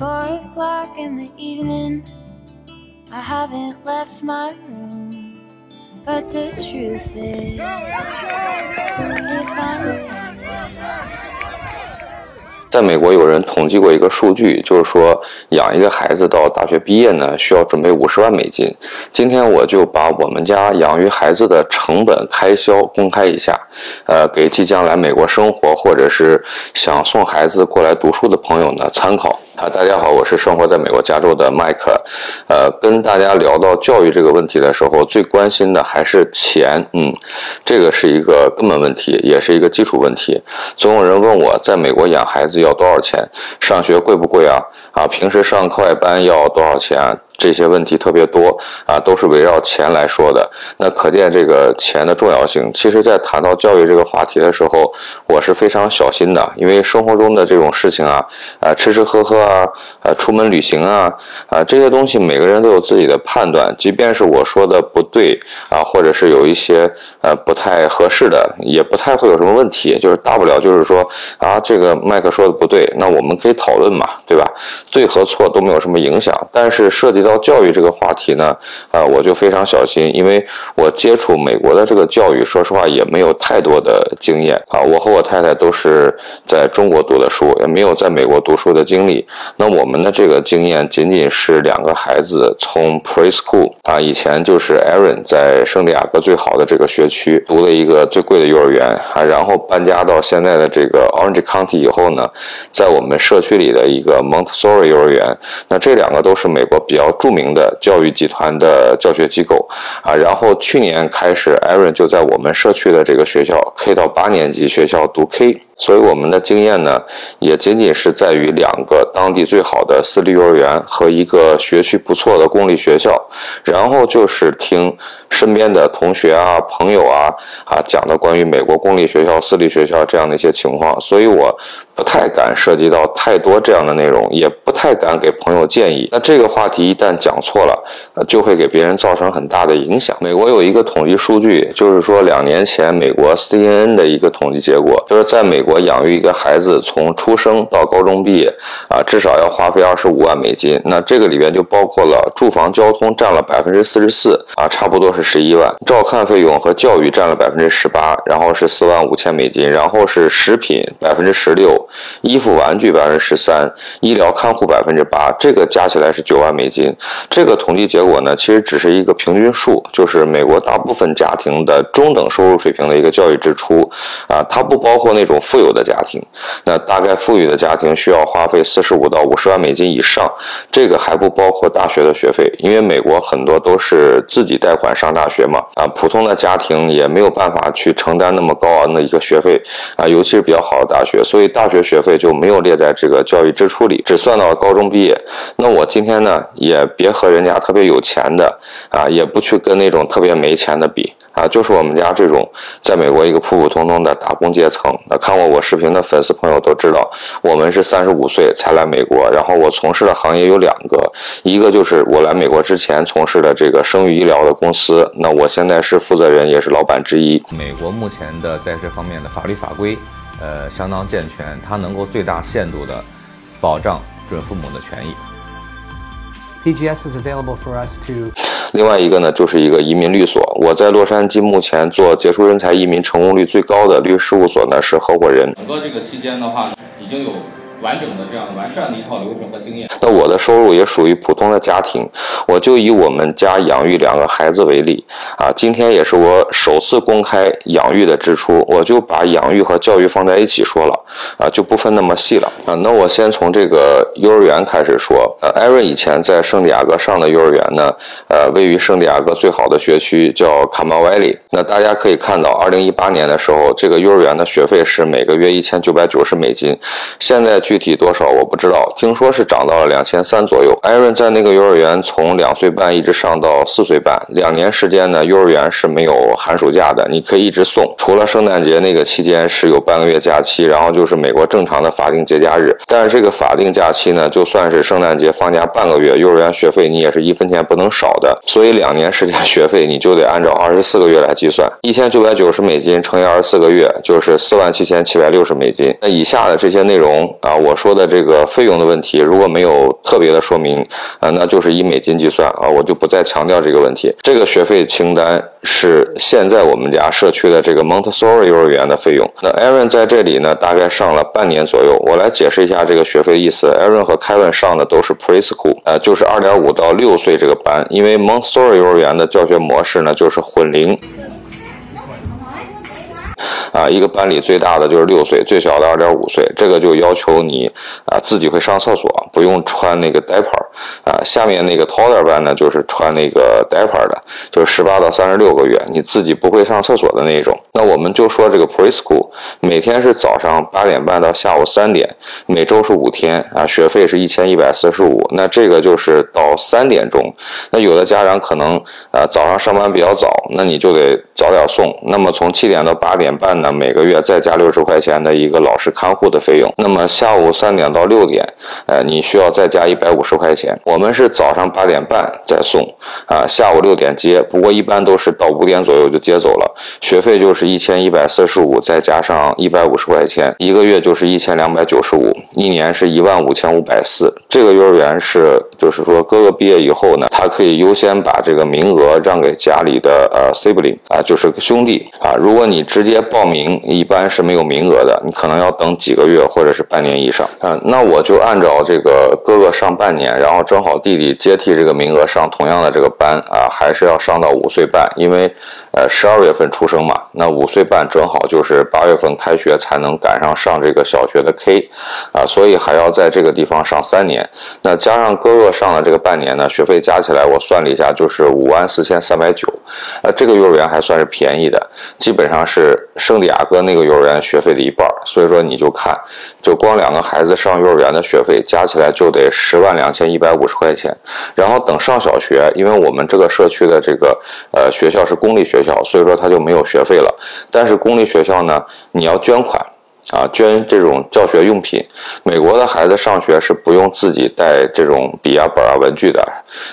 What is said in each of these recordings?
Four o'clock in the evening. I haven't left my room. But the truth is, if I'm 在美国，有人统计过一个数据，就是说养一个孩子到大学毕业呢，需要准备五十万美金。今天我就把我们家养育孩子的成本开销公开一下，呃，给即将来美国生活或者是想送孩子过来读书的朋友呢参考。啊，大家好，我是生活在美国加州的迈克。呃，跟大家聊到教育这个问题的时候，最关心的还是钱。嗯，这个是一个根本问题，也是一个基础问题。总有人问我在美国养孩子要多少钱，上学贵不贵啊？啊，平时上课外班要多少钱？这些问题特别多啊，都是围绕钱来说的。那可见这个钱的重要性。其实，在谈到教育这个话题的时候，我是非常小心的，因为生活中的这种事情啊，啊，吃吃喝喝啊，啊，出门旅行啊，啊，这些东西每个人都有自己的判断。即便是我说的不对啊，或者是有一些呃不太合适的，也不太会有什么问题。就是大不了就是说啊，这个麦克说的不对，那我们可以讨论嘛，对吧？对和错都没有什么影响。但是涉及到到教育这个话题呢，啊，我就非常小心，因为我接触美国的这个教育，说实话也没有太多的经验啊。我和我太太都是在中国读的书，也没有在美国读书的经历。那我们的这个经验仅仅是两个孩子从 preschool 啊，以前就是 Aaron 在圣地亚哥最好的这个学区读了一个最贵的幼儿园啊，然后搬家到现在的这个 Orange County 以后呢，在我们社区里的一个 Montessori 幼儿园。那这两个都是美国比较。著名的教育集团的教学机构啊，然后去年开始，Aaron 就在我们社区的这个学校 K 到八年级学校读 K。所以我们的经验呢，也仅仅是在于两个当地最好的私立幼儿园和一个学区不错的公立学校，然后就是听身边的同学啊、朋友啊啊讲的关于美国公立学校、私立学校这样的一些情况，所以我不太敢涉及到太多这样的内容，也不太敢给朋友建议。那这个话题一旦讲错了，就会给别人造成很大的影响。美国有一个统计数据，就是说两年前美国 CNN 的一个统计结果，就是在美国。我养育一个孩子，从出生到高中毕业，啊，至少要花费二十五万美金。那这个里边就包括了住房、交通占了百分之四十四，啊，差不多是十一万。照看费用和教育占了百分之十八，然后是四万五千美金。然后是食品百分之十六，衣服玩具百分之十三，医疗看护百分之八，这个加起来是九万美金。这个统计结果呢，其实只是一个平均数，就是美国大部分家庭的中等收入水平的一个教育支出，啊，它不包括那种富。有的家庭，那大概富裕的家庭需要花费四十五到五十万美金以上，这个还不包括大学的学费，因为美国很多都是自己贷款上大学嘛，啊，普通的家庭也没有办法去承担那么高昂的一个学费，啊，尤其是比较好的大学，所以大学学费就没有列在这个教育支出里，只算到高中毕业。那我今天呢，也别和人家特别有钱的，啊，也不去跟那种特别没钱的比。啊，就是我们家这种在美国一个普普通通的打工阶层。那看过我视频的粉丝朋友都知道，我们是三十五岁才来美国。然后我从事的行业有两个，一个就是我来美国之前从事的这个生育医疗的公司。那我现在是负责人，也是老板之一。美国目前的在这方面的法律法规，呃，相当健全，它能够最大限度的保障准父母的权益。PGS is available for us to. 另外一个呢，就是一个移民律所。我在洛杉矶目前做杰出人才移民成功率最高的律师事务所呢，是合伙人。整个这个期间的话，已经有。完整的这样完善的一套流程和经验。那我的收入也属于普通的家庭，我就以我们家养育两个孩子为例啊。今天也是我首次公开养育的支出，我就把养育和教育放在一起说了啊，就不分那么细了啊。那我先从这个幼儿园开始说。呃，艾瑞以前在圣地亚哥上的幼儿园呢，呃，位于圣地亚哥最好的学区叫卡马威里。那大家可以看到，二零一八年的时候，这个幼儿园的学费是每个月一千九百九十美金，现在。具体多少我不知道，听说是涨到了两千三左右。艾伦在那个幼儿园从两岁半一直上到四岁半，两年时间呢，幼儿园是没有寒暑假的，你可以一直送，除了圣诞节那个期间是有半个月假期，然后就是美国正常的法定节假日。但是这个法定假期呢，就算是圣诞节放假半个月，幼儿园学费你也是一分钱不能少的。所以两年时间学费你就得按照二十四个月来计算，一千九百九十美金乘以二十四个月就是四万七千七百六十美金。那以下的这些内容啊。我说的这个费用的问题，如果没有特别的说明，呃，那就是以美金计算啊，我就不再强调这个问题。这个学费清单是现在我们家社区的这个 Montessori 幼儿园的费用。那 Aaron 在这里呢，大概上了半年左右。我来解释一下这个学费意思。Aaron 和 Kevin 上的都是 Preschool，呃，就是二点五到六岁这个班，因为 Montessori 幼儿园的教学模式呢，就是混龄。啊，一个班里最大的就是六岁，最小的二点五岁，这个就要求你啊自己会上厕所，不用穿那个 diaper。啊，下面那个 toddler 班呢，就是穿那个 diaper 的，就是十八到三十六个月，你自己不会上厕所的那种。那我们就说这个 preschool，每天是早上八点半到下午三点，每周是五天啊，学费是一千一百四十五。那这个就是到三点钟。那有的家长可能啊早上上班比较早，那你就得早点送。那么从七点到八点点半呢，每个月再加六十块钱的一个老师看护的费用。那么下午三点到六点，呃，你需要再加一百五十块钱。我们是早上八点半再送，啊，下午六点接，不过一般都是到五点左右就接走了。学费就是一千一百四十五，再加上一百五十块钱，一个月就是一千两百九十五，一年是一万五千五百四。这个幼儿园是，就是说哥哥毕业以后呢，他可以优先把这个名额让给家里的呃 sibling 啊，就是兄弟啊。如果你直接报名，一般是没有名额的，你可能要等几个月或者是半年以上嗯。那我就按照这个哥哥上半年，然后正好弟弟接替这个名额上同样的这个班啊，还是要上到五岁半，因为呃十二月份出生嘛，那五岁半正好就是八月份开学才能赶上上这个小学的 K 啊，所以还要在这个地方上三年。那加上哥哥上了这个半年呢，学费加起来我算了一下，就是五万四千三百九。呃，这个幼儿园还算是便宜的，基本上是圣地亚哥那个幼儿园学费的一半。所以说你就看，就光两个孩子上幼儿园的学费加起来就得十万两千一百五十块钱。然后等上小学，因为我们这个社区的这个呃学校是公立学校，所以说他就没有学费了。但是公立学校呢，你要捐款。啊，捐这种教学用品。美国的孩子上学是不用自己带这种笔啊、本啊、文具的，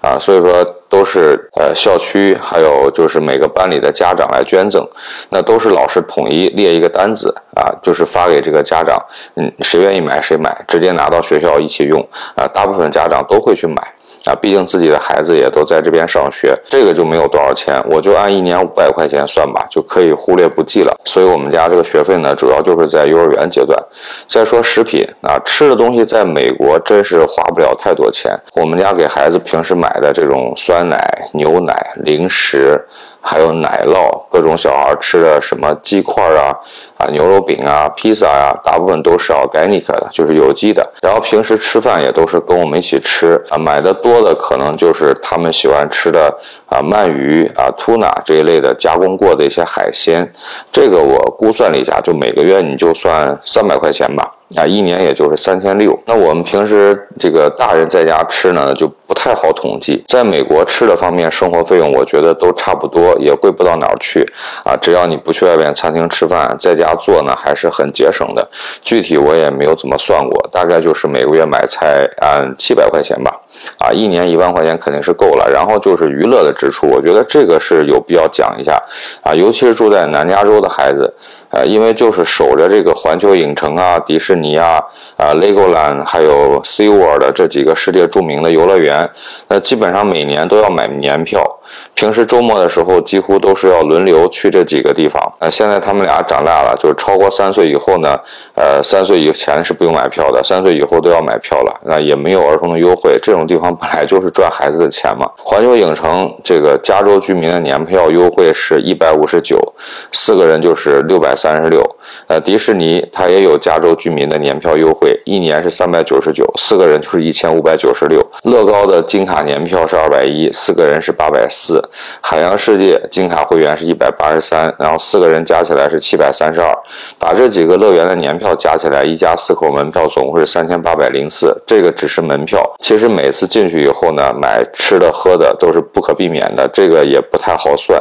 啊，所以说都是呃校区还有就是每个班里的家长来捐赠，那都是老师统一列一个单子啊，就是发给这个家长，嗯，谁愿意买谁买，直接拿到学校一起用啊，大部分家长都会去买。啊，毕竟自己的孩子也都在这边上学，这个就没有多少钱，我就按一年五百块钱算吧，就可以忽略不计了。所以我们家这个学费呢，主要就是在幼儿园阶段。再说食品啊，吃的东西在美国真是花不了太多钱。我们家给孩子平时买的这种酸奶、牛奶、零食。还有奶酪，各种小孩吃的什么鸡块啊、啊牛肉饼啊、披萨啊，大部分都是 organic 的，就是有机的。然后平时吃饭也都是跟我们一起吃啊，买的多的可能就是他们喜欢吃的啊鳗鱼啊、tuna 这一类的加工过的一些海鲜。这个我估算了一下，就每个月你就算三百块钱吧。啊，一年也就是三千六。那我们平时这个大人在家吃呢，就不太好统计。在美国吃的方面，生活费用我觉得都差不多，也贵不到哪儿去。啊，只要你不去外边餐厅吃饭，在家做呢，还是很节省的。具体我也没有怎么算过，大概就是每个月买菜按七百块钱吧。啊，一年一万块钱肯定是够了。然后就是娱乐的支出，我觉得这个是有必要讲一下。啊，尤其是住在南加州的孩子。呃，因为就是守着这个环球影城啊、迪士尼啊、啊 Legoland 还有 SeaWorld 这几个世界著名的游乐园，那基本上每年都要买年票。平时周末的时候，几乎都是要轮流去这几个地方。那现在他们俩长大了，就是超过三岁以后呢，呃，三岁以前是不用买票的，三岁以后都要买票了。那也没有儿童的优惠，这种地方本来就是赚孩子的钱嘛。环球影城这个加州居民的年票优惠是一百五十九，四个人就是六百三十六。呃，迪士尼它也有加州居民的年票优惠，一年是三百九十九，四个人就是一千五百九十六。乐高的金卡年票是二百一，四个人是八百。四海洋世界金卡会员是一百八十三，然后四个人加起来是七百三十二，把这几个乐园的年票加起来，一家四口门票总共是三千八百零四。这个只是门票，其实每次进去以后呢，买吃的喝的都是不可避免的，这个也不太好算。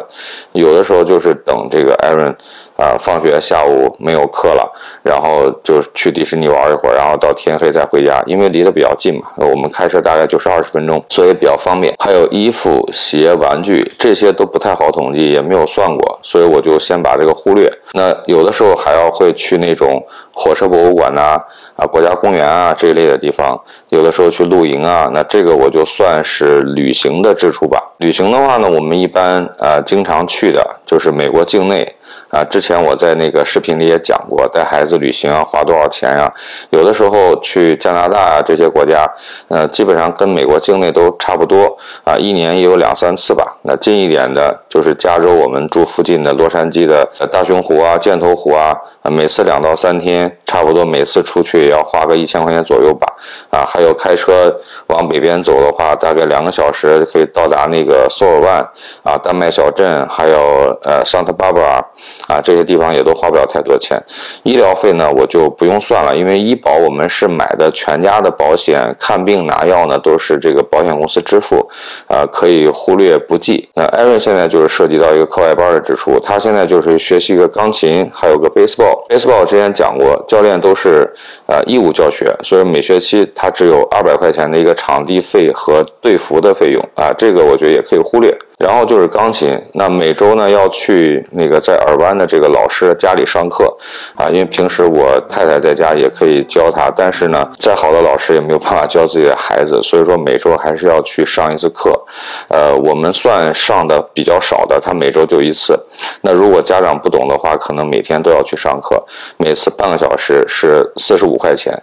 有的时候就是等这个 Aaron。啊，放学下午没有课了，然后就去迪士尼玩一会儿，然后到天黑再回家，因为离得比较近嘛，我们开车大概就是二十分钟，所以比较方便。还有衣服、鞋、玩具这些都不太好统计，也没有算过，所以我就先把这个忽略。那有的时候还要会去那种火车博物馆呐、啊国家公园啊这一类的地方，有的时候去露营啊，那这个我就算是旅行的支出吧。旅行的话呢，我们一般呃经常去的就是美国境内。啊，之前我在那个视频里也讲过，带孩子旅行啊，花多少钱呀？有的时候去加拿大啊这些国家，呃，基本上跟美国境内都差不多啊，一年也有两三次吧。那近一点的，就是加州我们住附近的洛杉矶的大熊湖啊、箭头湖啊，每次两到三天，差不多每次出去要花个一千块钱左右吧。啊，还有开车往北边走的话，大概两个小时可以到达那个索尔万啊、丹麦小镇，还有呃桑塔巴巴。啊，这些地方也都花不了太多钱。医疗费呢，我就不用算了，因为医保我们是买的全家的保险，看病拿药呢都是这个保险公司支付，啊，可以忽略不计。那艾瑞现在就是涉及到一个课外班的支出，他现在就是学习一个钢琴，还有个 baseball。baseball 之前讲过，教练都是呃义务教学，所以每学期他只有二百块钱的一个场地费和队服的费用啊，这个我觉得也可以忽略。然后就是钢琴，那每周呢要去那个在尔湾的这个老师家里上课，啊，因为平时我太太在家也可以教他，但是呢，再好的老师也没有办法教自己的孩子，所以说每周还是要去上一次课。呃，我们算上的比较少的，他每周就一次。那如果家长不懂的话，可能每天都要去上课，每次半个小时是四十五块钱。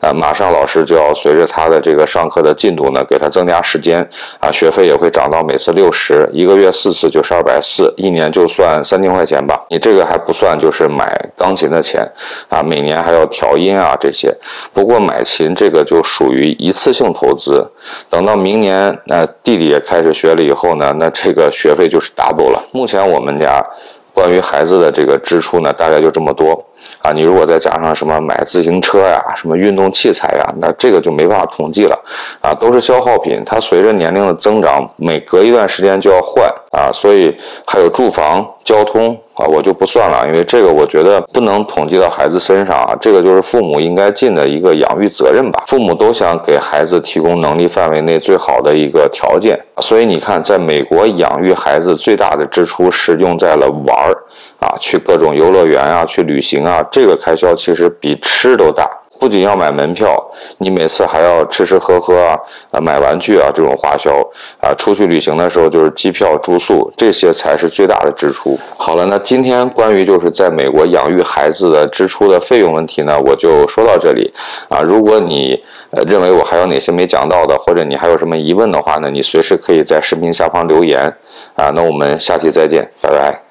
啊，马上老师就要随着他的这个上课的进度呢，给他增加时间，啊，学费也会涨到每次六十。一个月四次就是二百四，一年就算三千块钱吧。你这个还不算，就是买钢琴的钱啊，每年还要调音啊这些。不过买琴这个就属于一次性投资，等到明年那弟弟也开始学了以后呢，那这个学费就是 double 了。目前我们家关于孩子的这个支出呢，大概就这么多。啊，你如果再加上什么买自行车呀、什么运动器材呀，那这个就没办法统计了。啊，都是消耗品，它随着年龄的增长，每隔一段时间就要换啊，所以还有住房、交通啊，我就不算了，因为这个我觉得不能统计到孩子身上啊，这个就是父母应该尽的一个养育责任吧。父母都想给孩子提供能力范围内最好的一个条件，所以你看，在美国养育孩子最大的支出是用在了玩儿啊，去各种游乐园啊，去旅行啊，这个开销其实比吃都大。不仅要买门票，你每次还要吃吃喝喝啊，啊买玩具啊这种花销啊，出去旅行的时候就是机票、住宿，这些才是最大的支出。好了，那今天关于就是在美国养育孩子的支出的费用问题呢，我就说到这里啊。如果你认为我还有哪些没讲到的，或者你还有什么疑问的话呢，你随时可以在视频下方留言啊。那我们下期再见，拜拜。